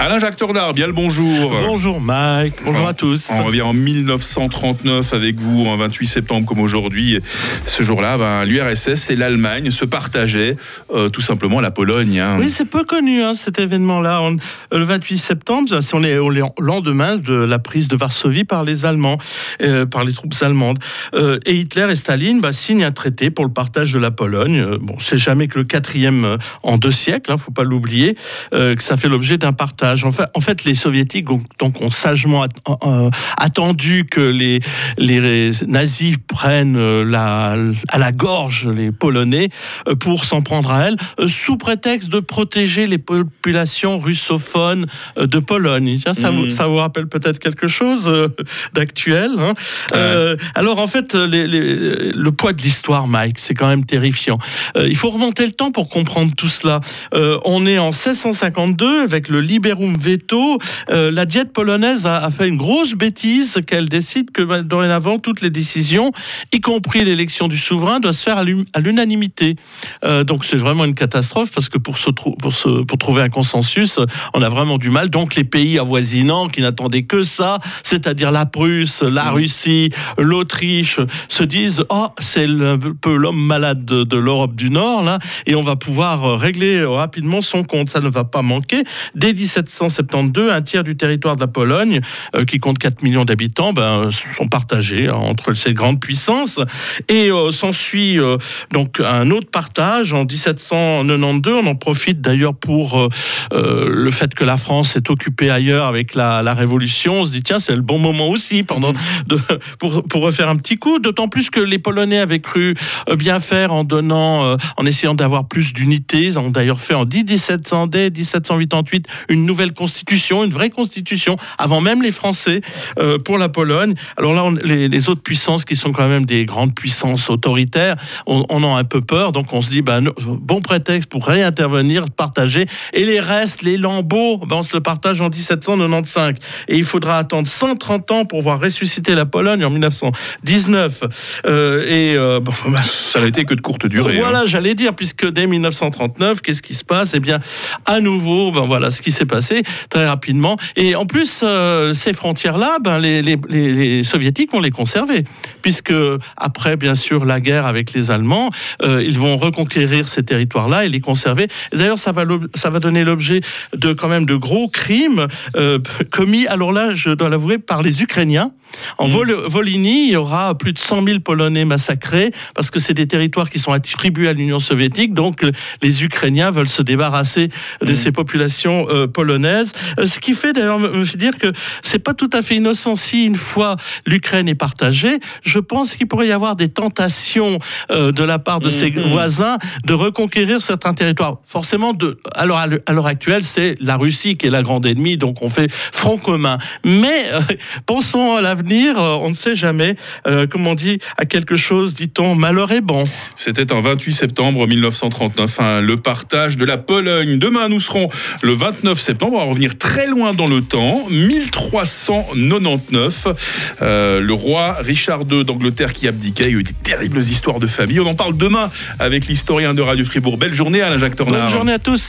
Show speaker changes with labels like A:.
A: Alain-Jacques Tornard, bien le bonjour.
B: Bonjour Mike, bonjour à tous.
A: On revient en 1939 avec vous, en 28 septembre comme aujourd'hui. Ce jour-là, ben, l'URSS et l'Allemagne se partageaient euh, tout simplement la Pologne. hein.
B: Oui, c'est peu connu hein, cet événement-là. Euh, Le 28 septembre, c'est- on est au lendemain de la prise de Varsovie par les Allemands, euh, par les troupes allemandes. Euh, et Hitler et Staline bah, signent un traité pour le partage de la Pologne. Bon, c'est jamais que le quatrième en deux siècles, hein, faut pas l'oublier, que ça fait l'objet d'un partage. En fait, en fait, les soviétiques donc, donc, ont sagement at- euh, attendu que les, les nazis prennent euh, la, à la gorge les Polonais euh, pour s'en prendre à elles, sous prétexte de protéger les populations russophones de Pologne. Tiens, ça, vous, ça vous rappelle peut-être quelque chose d'actuel. hein? Euh, alors en fait, les- les- le poids de l'histoire, Mike, c'est quand même terrifiant. Euh, il faut remonter le temps pour comprendre tout cela. On est en 1652 avec le Liberum Veto. Euh, la diète polonaise a, a fait une grosse bêtise qu'elle décide que bah, dorénavant toutes les décisions, y compris l'élection du souverain, doivent se faire à l'unanimité. Euh, donc c'est vraiment une catastrophe parce que pour, se trou- pour, se- pour trouver un consensus, on a vraiment du mal. Donc les pays avoisinants qui n'attendaient que ça, c'est-à-dire la Prusse, la Russie, l'Autriche, se disent oh c'est un peu l'homme malade de, de l'Europe du Nord là, et on va pouvoir euh, régler rapidement son compte. Ça ne va pas manquer. Dès 1772, un tiers du territoire de la Pologne, euh, qui compte 4 millions d'habitants, ben, sont partagés hein, entre ces grandes puissances. Et euh, s'ensuit euh, donc un autre partage en 1792. On en profite d'ailleurs pour euh, euh, le fait que la France est occupée ailleurs avec la, Révolution. On se dit tiens c'est le bon moment aussi pendant pour, refaire un petit coup. D'autant plus que les Polonais avaient cru euh, bien faire en donnant, euh, en essayant d'avoir plus d'unité. Ils ont d'ailleurs fait en 1700 dès 1788 une nouvelle constitution, une vraie constitution, avant même les Français euh, pour la Pologne. Alors là, on- les, les autres puissances qui sont quand même des grandes puissances autoritaires, on, on en a un peu peur. Donc on se dit, ben, bon prétexte pour réintervenir, partager. Et les restes, les lambeaux, ben, on se le partage en 1795. Et il faudra attendre 130 ans pour voir ressusciter la Pologne en 1919. Euh, et euh, bon, ben,
A: Ça n'a été que de courte durée. hein.
B: voilà, j'allais dire, puisque dès 1939, qu'est-ce qui se passe? Eh bien, à nouveau, ben voilà ce qui s'est passé très rapidement. Et en plus, euh, ces frontières-là, ben les, soviétiques vont les conserver, puisque après, bien sûr, la guerre avec les Allemands, euh, ils vont reconquérir ces territoires-là et les conserver. D'ailleurs, ça va, ça va donner l'objet de quand même de gros crimes euh, commis. Alors là, je dois l'avouer, par les Ukrainiens. En. Vol- Volhynie, il y aura plus de 100 000 Polonais massacrés parce que c'est des territoires qui sont attribués à l'Union soviétique. Donc, les Ukrainiens veulent se débarrasser de
A: Mhm.
B: ces populations euh, polonaises. Euh, ce qui fait d'ailleurs me fait dire que c'est pas tout à fait innocent si une fois l'Ukraine est partagée, je pense qu'il pourrait y avoir des tentations euh, de la part de ses
A: Mhm.
B: voisins de reconquérir certains territoires. Forcément, de, alors à l'heure- actuelle, c'est la Russie qui est la grande ennemie, donc on fait front commun. Mais euh, pensons à l'avenir, euh, on ne sait jamais. Euh, comme on dit, à quelque chose, dit-on, malheur est bon.
A: C'était en 28 septembre 1939, hein, le partage de la Pologne. Demain, nous serons le 29 septembre. On va revenir très loin dans le temps, 1399. Euh, le roi Richard II d'Angleterre qui abdiquait. Il y a eu des terribles histoires de famille. On en parle demain avec l'historien de Radio Fribourg. Belle journée, Alain-Jacques Tornard.
B: Bonne journée à tous.